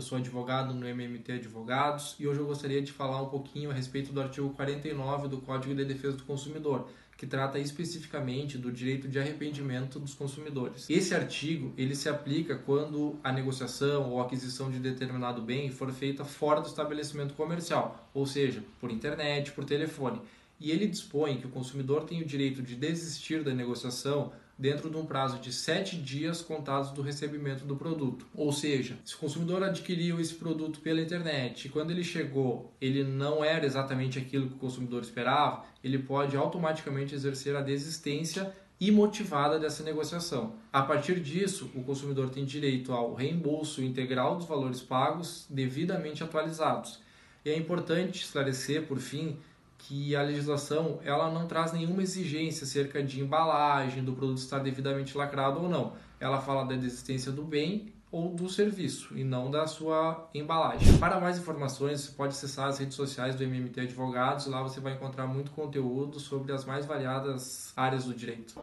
sou advogado no MMT Advogados e hoje eu gostaria de falar um pouquinho a respeito do artigo 49 do Código de Defesa do Consumidor, que trata especificamente do direito de arrependimento dos consumidores. Esse artigo ele se aplica quando a negociação ou aquisição de determinado bem for feita fora do estabelecimento comercial, ou seja, por internet, por telefone. E ele dispõe que o consumidor tem o direito de desistir da negociação dentro de um prazo de sete dias contados do recebimento do produto. Ou seja, se o consumidor adquiriu esse produto pela internet e quando ele chegou ele não era exatamente aquilo que o consumidor esperava, ele pode automaticamente exercer a desistência imotivada dessa negociação. A partir disso, o consumidor tem direito ao reembolso integral dos valores pagos devidamente atualizados. E é importante esclarecer, por fim, que a legislação ela não traz nenhuma exigência acerca de embalagem, do produto estar devidamente lacrado ou não. Ela fala da desistência do bem ou do serviço e não da sua embalagem. Para mais informações, você pode acessar as redes sociais do MMT Advogados, lá você vai encontrar muito conteúdo sobre as mais variadas áreas do direito.